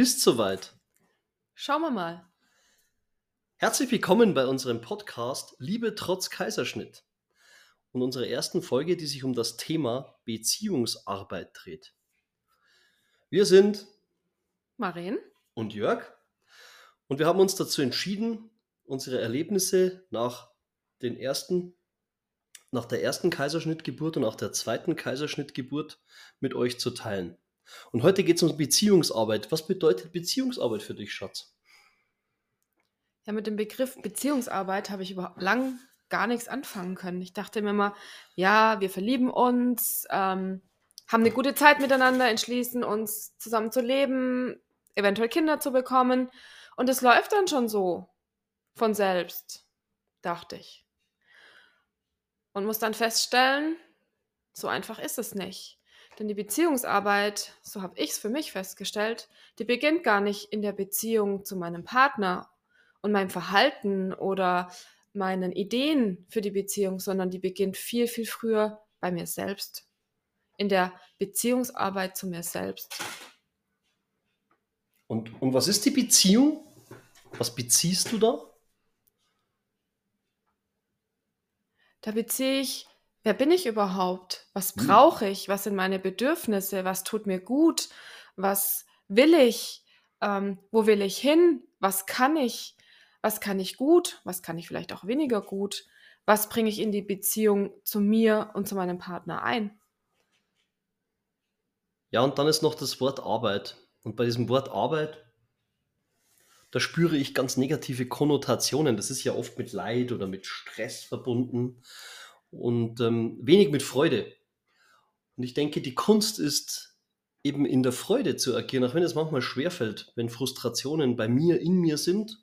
Bist soweit? Schauen wir mal. Herzlich willkommen bei unserem Podcast Liebe trotz Kaiserschnitt und unserer ersten Folge, die sich um das Thema Beziehungsarbeit dreht. Wir sind Marien und Jörg und wir haben uns dazu entschieden, unsere Erlebnisse nach den ersten nach der ersten Kaiserschnittgeburt und auch der zweiten Kaiserschnittgeburt mit euch zu teilen. Und heute geht es um Beziehungsarbeit. Was bedeutet Beziehungsarbeit für dich, Schatz? Ja, mit dem Begriff Beziehungsarbeit habe ich überhaupt lang gar nichts anfangen können. Ich dachte mir immer, ja, wir verlieben uns, ähm, haben eine gute Zeit miteinander, entschließen uns zusammen zu leben, eventuell Kinder zu bekommen. Und es läuft dann schon so von selbst, dachte ich. Und muss dann feststellen, so einfach ist es nicht. Denn die Beziehungsarbeit, so habe ich es für mich festgestellt, die beginnt gar nicht in der Beziehung zu meinem Partner und meinem Verhalten oder meinen Ideen für die Beziehung, sondern die beginnt viel, viel früher bei mir selbst. In der Beziehungsarbeit zu mir selbst. Und, und was ist die Beziehung? Was beziehst du da? Da beziehe ich Wer bin ich überhaupt? Was hm. brauche ich? Was sind meine Bedürfnisse? Was tut mir gut? Was will ich? Ähm, wo will ich hin? Was kann ich? Was kann ich gut? Was kann ich vielleicht auch weniger gut? Was bringe ich in die Beziehung zu mir und zu meinem Partner ein? Ja, und dann ist noch das Wort Arbeit. Und bei diesem Wort Arbeit, da spüre ich ganz negative Konnotationen. Das ist ja oft mit Leid oder mit Stress verbunden und ähm, wenig mit Freude. Und ich denke, die Kunst ist eben in der Freude zu agieren, auch wenn es manchmal schwerfällt, wenn Frustrationen bei mir, in mir sind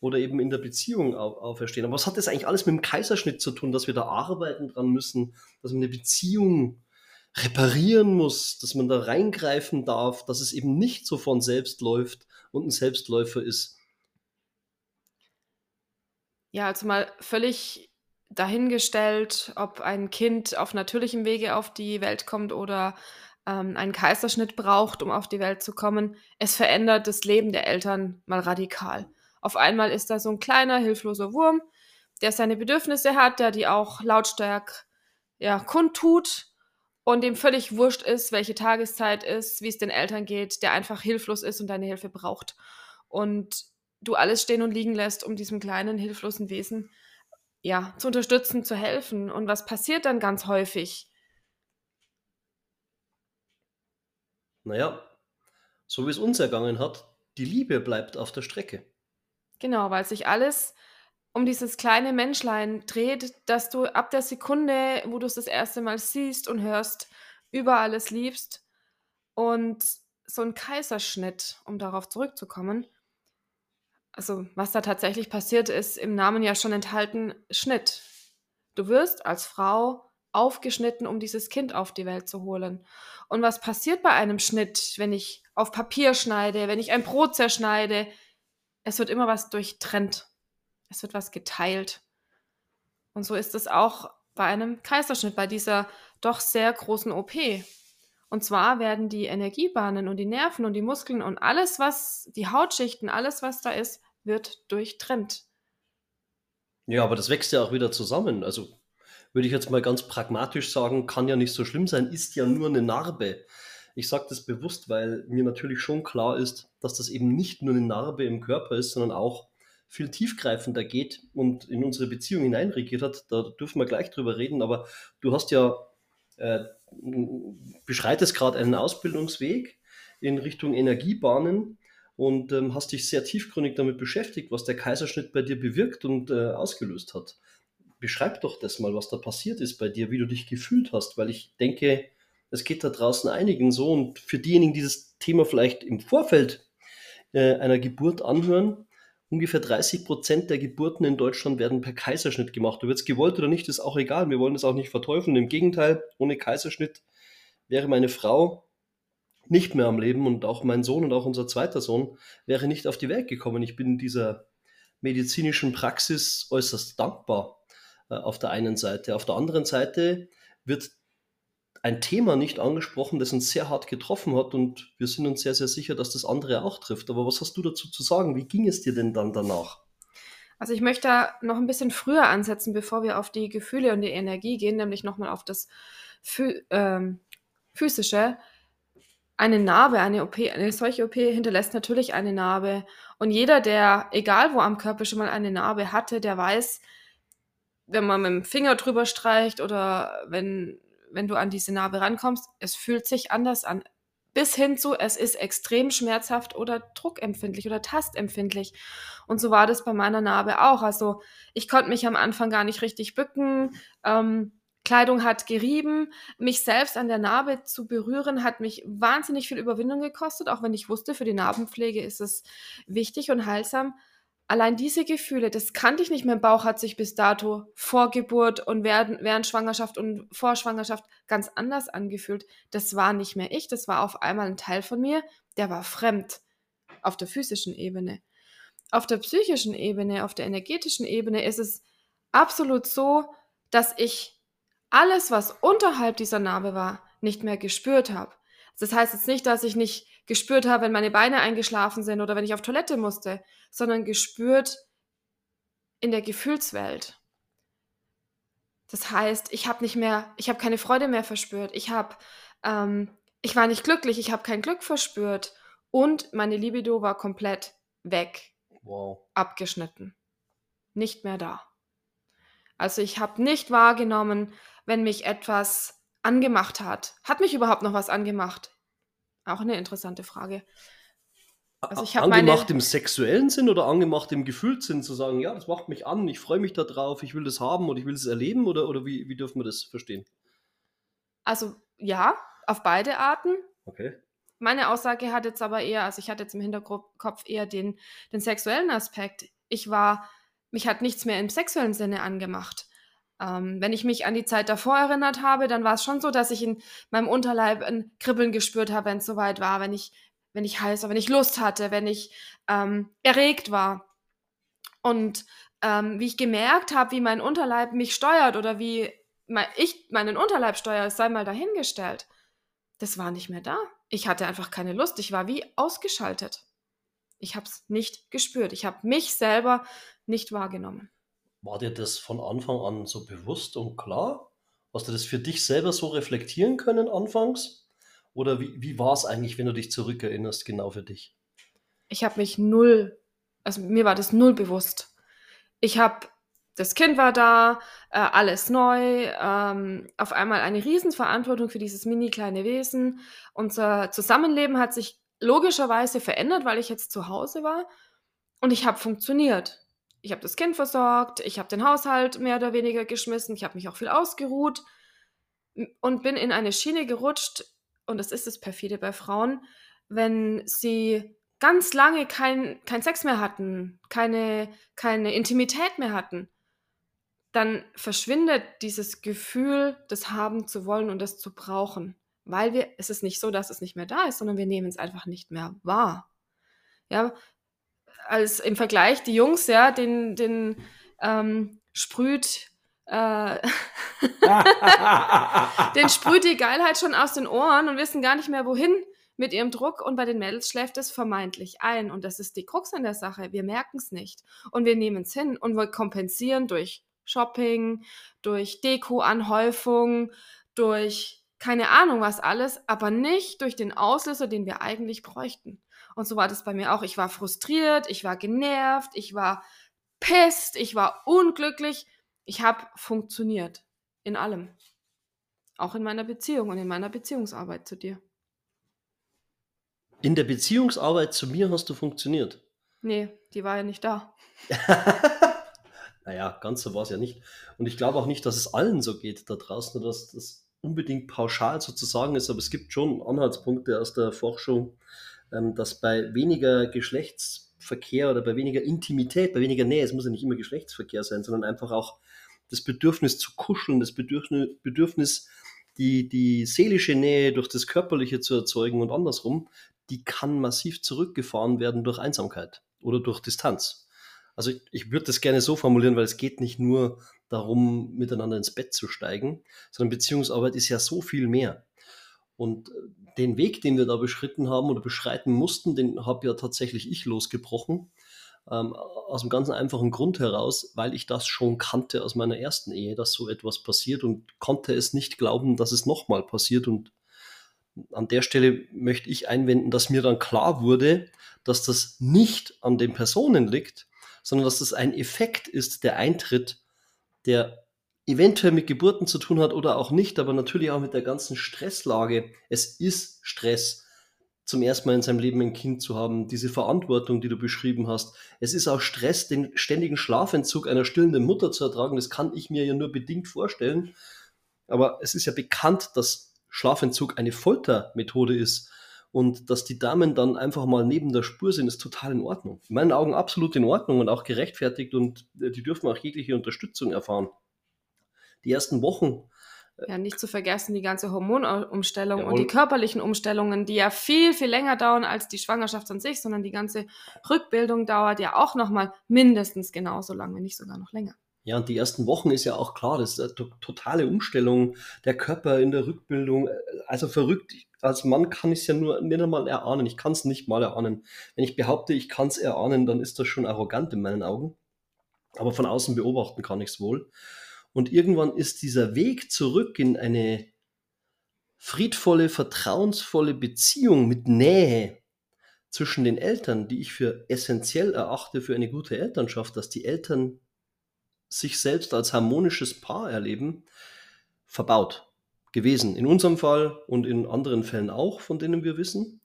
oder eben in der Beziehung au auferstehen. Aber was hat das eigentlich alles mit dem Kaiserschnitt zu tun, dass wir da arbeiten dran müssen, dass man eine Beziehung reparieren muss, dass man da reingreifen darf, dass es eben nicht so von selbst läuft und ein Selbstläufer ist? Ja, also mal völlig dahingestellt, ob ein Kind auf natürlichem Wege auf die Welt kommt oder ähm, einen Kaiserschnitt braucht, um auf die Welt zu kommen. Es verändert das Leben der Eltern mal radikal. Auf einmal ist da so ein kleiner, hilfloser Wurm, der seine Bedürfnisse hat, der die auch lautstark ja, kundtut und dem völlig wurscht ist, welche Tageszeit ist, wie es den Eltern geht, der einfach hilflos ist und deine Hilfe braucht. Und du alles stehen und liegen lässt, um diesem kleinen, hilflosen Wesen ja, zu unterstützen, zu helfen. Und was passiert dann ganz häufig? Naja, so wie es uns ergangen hat, die Liebe bleibt auf der Strecke. Genau, weil sich alles um dieses kleine Menschlein dreht, dass du ab der Sekunde, wo du es das erste Mal siehst und hörst, über alles liebst. Und so ein Kaiserschnitt, um darauf zurückzukommen, also was da tatsächlich passiert, ist im Namen ja schon enthalten Schnitt. Du wirst als Frau aufgeschnitten, um dieses Kind auf die Welt zu holen. Und was passiert bei einem Schnitt, wenn ich auf Papier schneide, wenn ich ein Brot zerschneide? Es wird immer was durchtrennt. Es wird was geteilt. Und so ist es auch bei einem Kaiserschnitt, bei dieser doch sehr großen OP. Und zwar werden die Energiebahnen und die Nerven und die Muskeln und alles, was, die Hautschichten, alles, was da ist, wird durchtrennt. Ja, aber das wächst ja auch wieder zusammen. Also würde ich jetzt mal ganz pragmatisch sagen, kann ja nicht so schlimm sein, ist ja nur eine Narbe. Ich sage das bewusst, weil mir natürlich schon klar ist, dass das eben nicht nur eine Narbe im Körper ist, sondern auch viel tiefgreifender geht und in unsere Beziehung hineinregiert hat. Da dürfen wir gleich drüber reden, aber du hast ja, äh, beschreitest gerade einen Ausbildungsweg in Richtung Energiebahnen und ähm, hast dich sehr tiefgründig damit beschäftigt, was der Kaiserschnitt bei dir bewirkt und äh, ausgelöst hat. Beschreib doch das mal, was da passiert ist bei dir, wie du dich gefühlt hast, weil ich denke, es geht da draußen einigen so und für diejenigen, die das Thema vielleicht im Vorfeld äh, einer Geburt anhören, ungefähr 30 Prozent der Geburten in Deutschland werden per Kaiserschnitt gemacht. Ob jetzt gewollt oder nicht, ist auch egal. Wir wollen das auch nicht verteufeln. Im Gegenteil, ohne Kaiserschnitt wäre meine Frau nicht mehr am Leben und auch mein Sohn und auch unser zweiter Sohn wäre nicht auf die Welt gekommen. Ich bin dieser medizinischen Praxis äußerst dankbar äh, auf der einen Seite. Auf der anderen Seite wird ein Thema nicht angesprochen, das uns sehr hart getroffen hat und wir sind uns sehr, sehr sicher, dass das andere auch trifft. Aber was hast du dazu zu sagen? Wie ging es dir denn dann danach? Also ich möchte da noch ein bisschen früher ansetzen, bevor wir auf die Gefühle und die Energie gehen, nämlich nochmal auf das Phü ähm, Physische. Eine Narbe, eine OP, eine solche OP hinterlässt natürlich eine Narbe. Und jeder, der, egal wo am Körper schon mal eine Narbe hatte, der weiß, wenn man mit dem Finger drüber streicht oder wenn, wenn du an diese Narbe rankommst, es fühlt sich anders an. Bis hin zu, es ist extrem schmerzhaft oder druckempfindlich oder tastempfindlich. Und so war das bei meiner Narbe auch. Also ich konnte mich am Anfang gar nicht richtig bücken. Ähm, Kleidung hat gerieben. Mich selbst an der Narbe zu berühren, hat mich wahnsinnig viel Überwindung gekostet, auch wenn ich wusste, für die Narbenpflege ist es wichtig und heilsam allein diese Gefühle, das kannte ich nicht. Mein Bauch hat sich bis dato vor Geburt und während, während Schwangerschaft und vor Schwangerschaft ganz anders angefühlt. Das war nicht mehr ich, das war auf einmal ein Teil von mir, der war fremd auf der physischen Ebene. Auf der psychischen Ebene, auf der energetischen Ebene ist es absolut so, dass ich alles, was unterhalb dieser Narbe war, nicht mehr gespürt habe. Das heißt jetzt nicht, dass ich nicht gespürt habe, wenn meine Beine eingeschlafen sind oder wenn ich auf Toilette musste, sondern gespürt in der Gefühlswelt. Das heißt, ich habe nicht mehr, ich habe keine Freude mehr verspürt. Ich habe, ähm, ich war nicht glücklich. Ich habe kein Glück verspürt und meine Libido war komplett weg, wow. abgeschnitten, nicht mehr da. Also ich habe nicht wahrgenommen, wenn mich etwas angemacht hat. Hat mich überhaupt noch was angemacht? Auch eine interessante Frage. Also ich angemacht meine... im sexuellen Sinn oder angemacht im Gefühlssinn zu sagen, ja, das macht mich an, ich freue mich darauf, ich will das haben und ich will es erleben oder, oder wie, wie dürfen wir das verstehen? Also ja, auf beide Arten. Okay. Meine Aussage hat jetzt aber eher, also ich hatte jetzt im Hinterkopf eher den, den sexuellen Aspekt. Ich war, mich hat nichts mehr im sexuellen Sinne angemacht. Ähm, wenn ich mich an die Zeit davor erinnert habe, dann war es schon so, dass ich in meinem Unterleib ein Kribbeln gespürt habe, wenn es soweit war, wenn ich, wenn ich heiß war, wenn ich Lust hatte, wenn ich ähm, erregt war. Und ähm, wie ich gemerkt habe, wie mein Unterleib mich steuert oder wie mein, ich meinen Unterleib steuere, sei mal dahingestellt. Das war nicht mehr da. Ich hatte einfach keine Lust. Ich war wie ausgeschaltet. Ich habe es nicht gespürt. Ich habe mich selber nicht wahrgenommen. War dir das von Anfang an so bewusst und klar? Hast du das für dich selber so reflektieren können anfangs? Oder wie, wie war es eigentlich, wenn du dich zurückerinnerst, genau für dich? Ich habe mich null, also mir war das null bewusst. Ich habe, das Kind war da, äh, alles neu, ähm, auf einmal eine Riesenverantwortung für dieses mini kleine Wesen. Unser Zusammenleben hat sich logischerweise verändert, weil ich jetzt zu Hause war und ich habe funktioniert ich habe das Kind versorgt, ich habe den Haushalt mehr oder weniger geschmissen, ich habe mich auch viel ausgeruht und bin in eine Schiene gerutscht. Und das ist das perfide bei Frauen, wenn sie ganz lange kein, kein Sex mehr hatten, keine, keine Intimität mehr hatten, dann verschwindet dieses Gefühl, das haben zu wollen und das zu brauchen. Weil wir, es ist nicht so, dass es nicht mehr da ist, sondern wir nehmen es einfach nicht mehr wahr. Ja, als im Vergleich die Jungs, ja, den, den ähm, sprüht, äh, den sprüht die Geilheit schon aus den Ohren und wissen gar nicht mehr wohin mit ihrem Druck und bei den Mädels schläft es vermeintlich ein und das ist die Krux an der Sache. Wir merken es nicht und wir nehmen es hin und wir kompensieren durch Shopping, durch Deko-Anhäufung, durch keine Ahnung was alles, aber nicht durch den Auslöser, den wir eigentlich bräuchten. Und so war das bei mir auch. Ich war frustriert, ich war genervt, ich war pisst, ich war unglücklich. Ich habe funktioniert in allem. Auch in meiner Beziehung und in meiner Beziehungsarbeit zu dir. In der Beziehungsarbeit zu mir hast du funktioniert? Nee, die war ja nicht da. naja, ganz so war es ja nicht. Und ich glaube auch nicht, dass es allen so geht da draußen, dass das unbedingt pauschal sozusagen ist, aber es gibt schon Anhaltspunkte aus der Forschung, dass bei weniger Geschlechtsverkehr oder bei weniger Intimität, bei weniger Nähe, es muss ja nicht immer Geschlechtsverkehr sein, sondern einfach auch das Bedürfnis zu kuscheln, das Bedürfnis, Bedürfnis die, die seelische Nähe durch das Körperliche zu erzeugen und andersrum, die kann massiv zurückgefahren werden durch Einsamkeit oder durch Distanz. Also ich, ich würde das gerne so formulieren, weil es geht nicht nur darum, miteinander ins Bett zu steigen, sondern Beziehungsarbeit ist ja so viel mehr. Und äh, den Weg, den wir da beschritten haben oder beschreiten mussten, den habe ja tatsächlich ich losgebrochen. Ähm, aus einem ganz einfachen Grund heraus, weil ich das schon kannte aus meiner ersten Ehe, dass so etwas passiert und konnte es nicht glauben, dass es nochmal passiert. Und an der Stelle möchte ich einwenden, dass mir dann klar wurde, dass das nicht an den Personen liegt, sondern dass das ein Effekt ist, der eintritt, der eventuell mit Geburten zu tun hat oder auch nicht, aber natürlich auch mit der ganzen Stresslage. Es ist Stress, zum ersten Mal in seinem Leben ein Kind zu haben, diese Verantwortung, die du beschrieben hast. Es ist auch Stress, den ständigen Schlafentzug einer stillenden Mutter zu ertragen. Das kann ich mir ja nur bedingt vorstellen. Aber es ist ja bekannt, dass Schlafentzug eine Foltermethode ist. Und dass die Damen dann einfach mal neben der Spur sind, ist total in Ordnung. In meinen Augen absolut in Ordnung und auch gerechtfertigt und äh, die dürfen auch jegliche Unterstützung erfahren. Die ersten Wochen. Äh, ja, nicht zu vergessen die ganze Hormonumstellung Jawohl. und die körperlichen Umstellungen, die ja viel, viel länger dauern als die Schwangerschaft an sich, sondern die ganze Rückbildung dauert ja auch nochmal mindestens genauso lange, wenn nicht sogar noch länger. Ja, und die ersten Wochen ist ja auch klar, das ist eine totale Umstellung, der Körper in der Rückbildung, äh, also verrückt. Als Mann kann ich es ja nur nicht einmal erahnen, ich kann es nicht mal erahnen. Wenn ich behaupte, ich kann es erahnen, dann ist das schon arrogant in meinen Augen. Aber von außen beobachten kann ich es wohl. Und irgendwann ist dieser Weg zurück in eine friedvolle, vertrauensvolle Beziehung mit Nähe zwischen den Eltern, die ich für essentiell erachte für eine gute Elternschaft, dass die Eltern sich selbst als harmonisches Paar erleben, verbaut gewesen. In unserem Fall und in anderen Fällen auch, von denen wir wissen.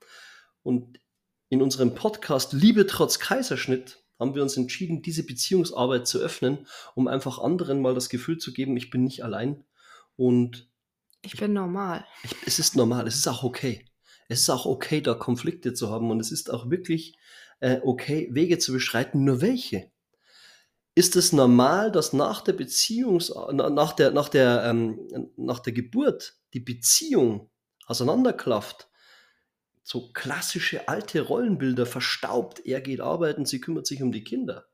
Und in unserem Podcast Liebe trotz Kaiserschnitt haben wir uns entschieden, diese Beziehungsarbeit zu öffnen, um einfach anderen mal das Gefühl zu geben, ich bin nicht allein und ich bin normal. Ich, es ist normal, es ist auch okay. Es ist auch okay, da Konflikte zu haben und es ist auch wirklich äh, okay, Wege zu beschreiten, nur welche ist es normal, dass nach der Beziehungs nach der nach der ähm, nach der Geburt die Beziehung auseinanderklafft? So klassische alte Rollenbilder verstaubt. Er geht arbeiten, sie kümmert sich um die Kinder.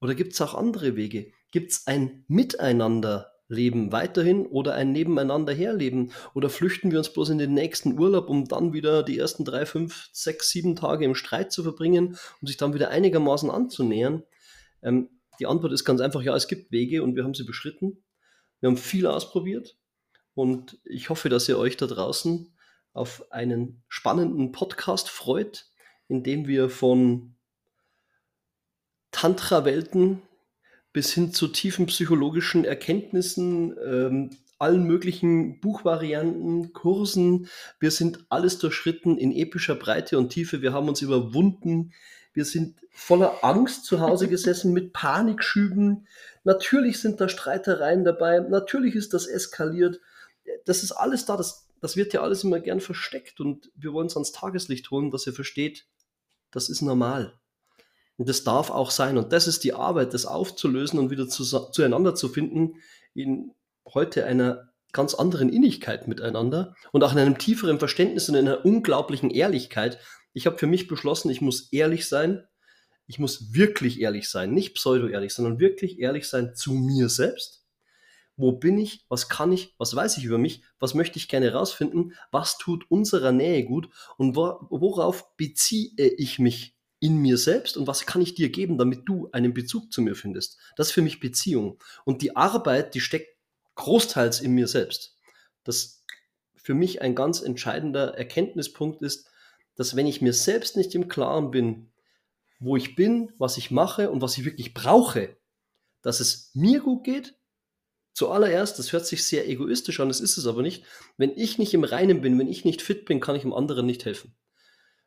Oder gibt es auch andere Wege? Gibt es ein Miteinanderleben weiterhin oder ein Nebeneinander herleben? Oder flüchten wir uns bloß in den nächsten Urlaub, um dann wieder die ersten drei, fünf, sechs, sieben Tage im Streit zu verbringen, um sich dann wieder einigermaßen anzunähern? Ähm, die Antwort ist ganz einfach, ja, es gibt Wege und wir haben sie beschritten. Wir haben viel ausprobiert und ich hoffe, dass ihr euch da draußen auf einen spannenden Podcast freut, in dem wir von Tantra-Welten bis hin zu tiefen psychologischen Erkenntnissen, ähm, allen möglichen Buchvarianten, Kursen. Wir sind alles durchschritten in epischer Breite und Tiefe. Wir haben uns überwunden, wir sind voller Angst zu Hause gesessen mit Panikschüben. Natürlich sind da Streitereien dabei. Natürlich ist das eskaliert. Das ist alles da. Das, das wird ja alles immer gern versteckt. Und wir wollen es ans Tageslicht holen, dass ihr versteht, das ist normal. Und das darf auch sein. Und das ist die Arbeit, das aufzulösen und wieder zu, zueinander zu finden in heute einer ganz anderen Innigkeit miteinander und auch in einem tieferen Verständnis und in einer unglaublichen Ehrlichkeit, ich habe für mich beschlossen, ich muss ehrlich sein. Ich muss wirklich ehrlich sein, nicht pseudo-ehrlich, sondern wirklich ehrlich sein zu mir selbst. Wo bin ich? Was kann ich? Was weiß ich über mich? Was möchte ich gerne herausfinden? Was tut unserer Nähe gut? Und worauf beziehe ich mich in mir selbst? Und was kann ich dir geben, damit du einen Bezug zu mir findest? Das ist für mich Beziehung. Und die Arbeit, die steckt großteils in mir selbst. Das für mich ein ganz entscheidender Erkenntnispunkt ist, dass wenn ich mir selbst nicht im Klaren bin, wo ich bin, was ich mache und was ich wirklich brauche, dass es mir gut geht, zuallererst, das hört sich sehr egoistisch an, das ist es aber nicht, wenn ich nicht im Reinen bin, wenn ich nicht fit bin, kann ich dem anderen nicht helfen.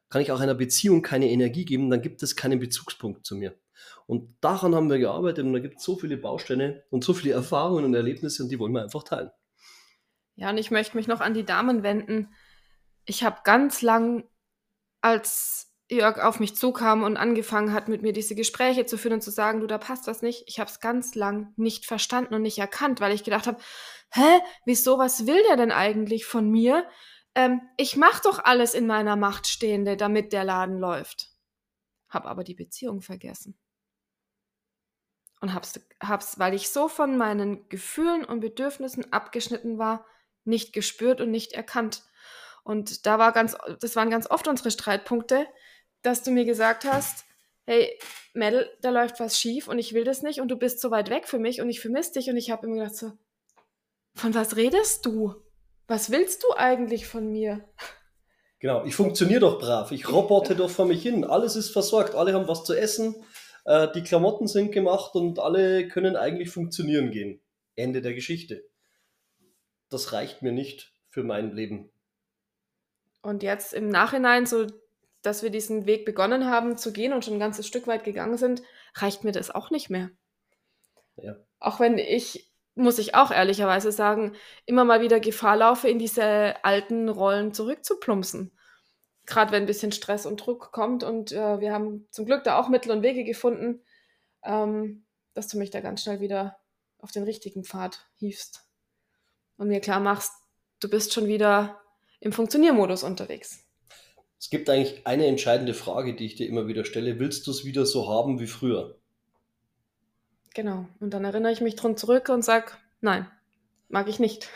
Kann ich auch einer Beziehung keine Energie geben, dann gibt es keinen Bezugspunkt zu mir. Und daran haben wir gearbeitet und da gibt es so viele Bausteine und so viele Erfahrungen und Erlebnisse und die wollen wir einfach teilen. Ja, und ich möchte mich noch an die Damen wenden. Ich habe ganz lang als Jörg auf mich zukam und angefangen hat, mit mir diese Gespräche zu führen und zu sagen, du, da passt was nicht. Ich habe es ganz lang nicht verstanden und nicht erkannt, weil ich gedacht habe, hä, wieso, was will der denn eigentlich von mir? Ähm, ich mache doch alles in meiner Macht Stehende, damit der Laden läuft. Hab aber die Beziehung vergessen. und hab's, hab's, weil ich so von meinen Gefühlen und Bedürfnissen abgeschnitten war, nicht gespürt und nicht erkannt. Und da war ganz, das waren ganz oft unsere Streitpunkte, dass du mir gesagt hast, hey, Mel, da läuft was schief und ich will das nicht und du bist so weit weg für mich und ich vermisse dich und ich habe immer gedacht so, von was redest du? Was willst du eigentlich von mir? Genau, ich funktioniere doch brav, ich robote doch vor mich hin, alles ist versorgt, alle haben was zu essen, äh, die Klamotten sind gemacht und alle können eigentlich funktionieren gehen. Ende der Geschichte. Das reicht mir nicht für mein Leben. Und jetzt im Nachhinein, so dass wir diesen Weg begonnen haben zu gehen und schon ein ganzes Stück weit gegangen sind, reicht mir das auch nicht mehr. Ja. Auch wenn ich, muss ich auch ehrlicherweise sagen, immer mal wieder Gefahr laufe, in diese alten Rollen zurückzuplumpsen. Gerade wenn ein bisschen Stress und Druck kommt und äh, wir haben zum Glück da auch Mittel und Wege gefunden, ähm, dass du mich da ganz schnell wieder auf den richtigen Pfad hiefst und mir klar machst, du bist schon wieder im Funktioniermodus unterwegs. Es gibt eigentlich eine entscheidende Frage, die ich dir immer wieder stelle. Willst du es wieder so haben wie früher? Genau. Und dann erinnere ich mich dran zurück und sage, nein, mag ich nicht.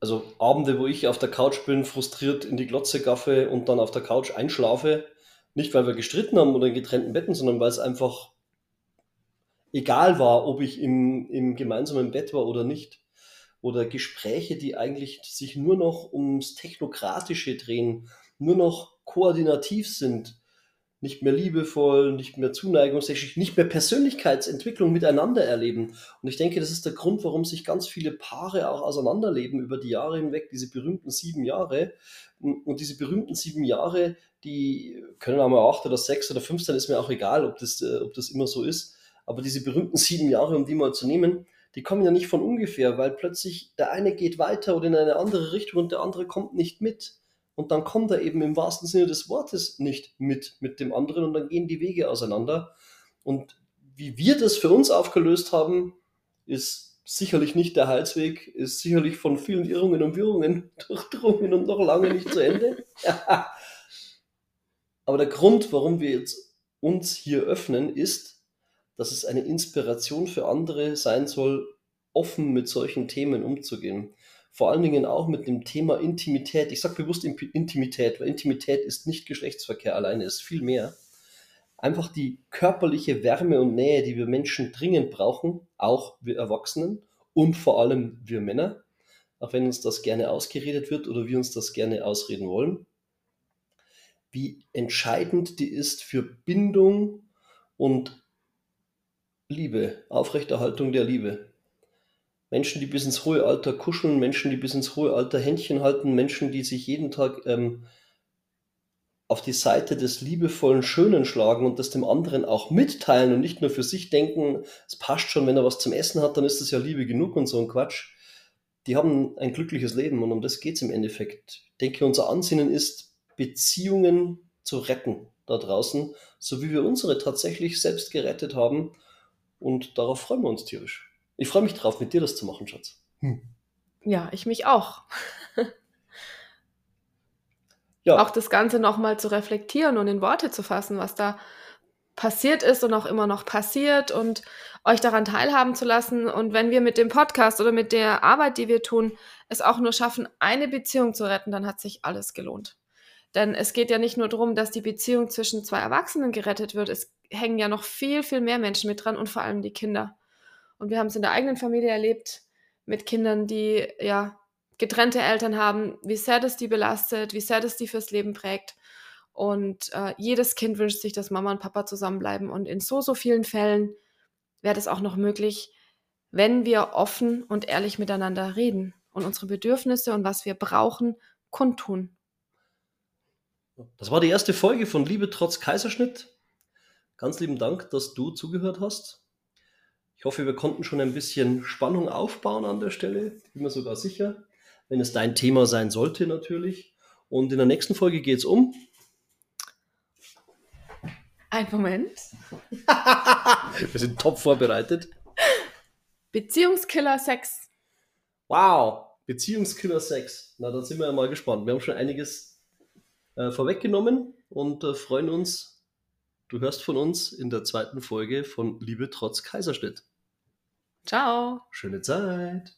Also Abende, wo ich auf der Couch bin, frustriert in die Glotze gaffe und dann auf der Couch einschlafe, nicht weil wir gestritten haben oder in getrennten Betten, sondern weil es einfach egal war, ob ich im, im gemeinsamen Bett war oder nicht. Oder Gespräche, die eigentlich sich nur noch ums Technokratische drehen, nur noch koordinativ sind, nicht mehr liebevoll, nicht mehr zuneigungstechnisch, nicht mehr Persönlichkeitsentwicklung miteinander erleben. Und ich denke, das ist der Grund, warum sich ganz viele Paare auch auseinanderleben über die Jahre hinweg, diese berühmten sieben Jahre. Und diese berühmten sieben Jahre, die können auch mal acht oder sechs oder fünf sein, ist mir auch egal, ob das, äh, ob das immer so ist. Aber diese berühmten sieben Jahre, um die mal zu nehmen, die kommen ja nicht von ungefähr, weil plötzlich der eine geht weiter oder in eine andere Richtung und der andere kommt nicht mit. Und dann kommt er eben im wahrsten Sinne des Wortes nicht mit mit dem anderen und dann gehen die Wege auseinander. Und wie wir das für uns aufgelöst haben, ist sicherlich nicht der Heilsweg, ist sicherlich von vielen Irrungen und Wirrungen durchdrungen und noch lange nicht zu Ende. Aber der Grund, warum wir jetzt uns hier öffnen, ist, dass es eine Inspiration für andere sein soll, offen mit solchen Themen umzugehen vor allen Dingen auch mit dem Thema Intimität. Ich sage bewusst Intimität, weil Intimität ist nicht Geschlechtsverkehr alleine, ist viel mehr. Einfach die körperliche Wärme und Nähe, die wir Menschen dringend brauchen, auch wir Erwachsenen und vor allem wir Männer, auch wenn uns das gerne ausgeredet wird oder wir uns das gerne ausreden wollen. Wie entscheidend die ist für Bindung und Liebe, Aufrechterhaltung der Liebe. Menschen, die bis ins hohe Alter kuscheln, Menschen, die bis ins hohe Alter Händchen halten, Menschen, die sich jeden Tag ähm, auf die Seite des liebevollen Schönen schlagen und das dem anderen auch mitteilen und nicht nur für sich denken, es passt schon, wenn er was zum Essen hat, dann ist das ja Liebe genug und so ein Quatsch. Die haben ein glückliches Leben und um das geht es im Endeffekt. Ich denke, unser Ansinnen ist, Beziehungen zu retten da draußen, so wie wir unsere tatsächlich selbst gerettet haben. Und darauf freuen wir uns tierisch. Ich freue mich drauf, mit dir das zu machen, Schatz. Hm. Ja, ich mich auch. ja. Auch das Ganze nochmal zu reflektieren und in Worte zu fassen, was da passiert ist und auch immer noch passiert und euch daran teilhaben zu lassen. Und wenn wir mit dem Podcast oder mit der Arbeit, die wir tun, es auch nur schaffen, eine Beziehung zu retten, dann hat sich alles gelohnt. Denn es geht ja nicht nur darum, dass die Beziehung zwischen zwei Erwachsenen gerettet wird, es hängen ja noch viel, viel mehr Menschen mit dran und vor allem die Kinder. Und wir haben es in der eigenen Familie erlebt mit Kindern, die ja getrennte Eltern haben, wie sehr das die belastet, wie sehr das die fürs Leben prägt. Und äh, jedes Kind wünscht sich, dass Mama und Papa zusammenbleiben. Und in so, so vielen Fällen wäre das auch noch möglich, wenn wir offen und ehrlich miteinander reden und unsere Bedürfnisse und was wir brauchen, kundtun. Das war die erste Folge von Liebe trotz Kaiserschnitt. Ganz lieben Dank, dass du zugehört hast. Ich hoffe, wir konnten schon ein bisschen Spannung aufbauen an der Stelle. Bin mir sogar sicher. Wenn es dein Thema sein sollte, natürlich. Und in der nächsten Folge geht es um. Ein Moment. wir sind top vorbereitet. Beziehungskiller Sex. Wow, Beziehungskiller Sex. Na, dann sind wir ja mal gespannt. Wir haben schon einiges äh, vorweggenommen und äh, freuen uns, du hörst von uns in der zweiten Folge von Liebe trotz Kaiserschnitt. Ciao. Schöne Zeit.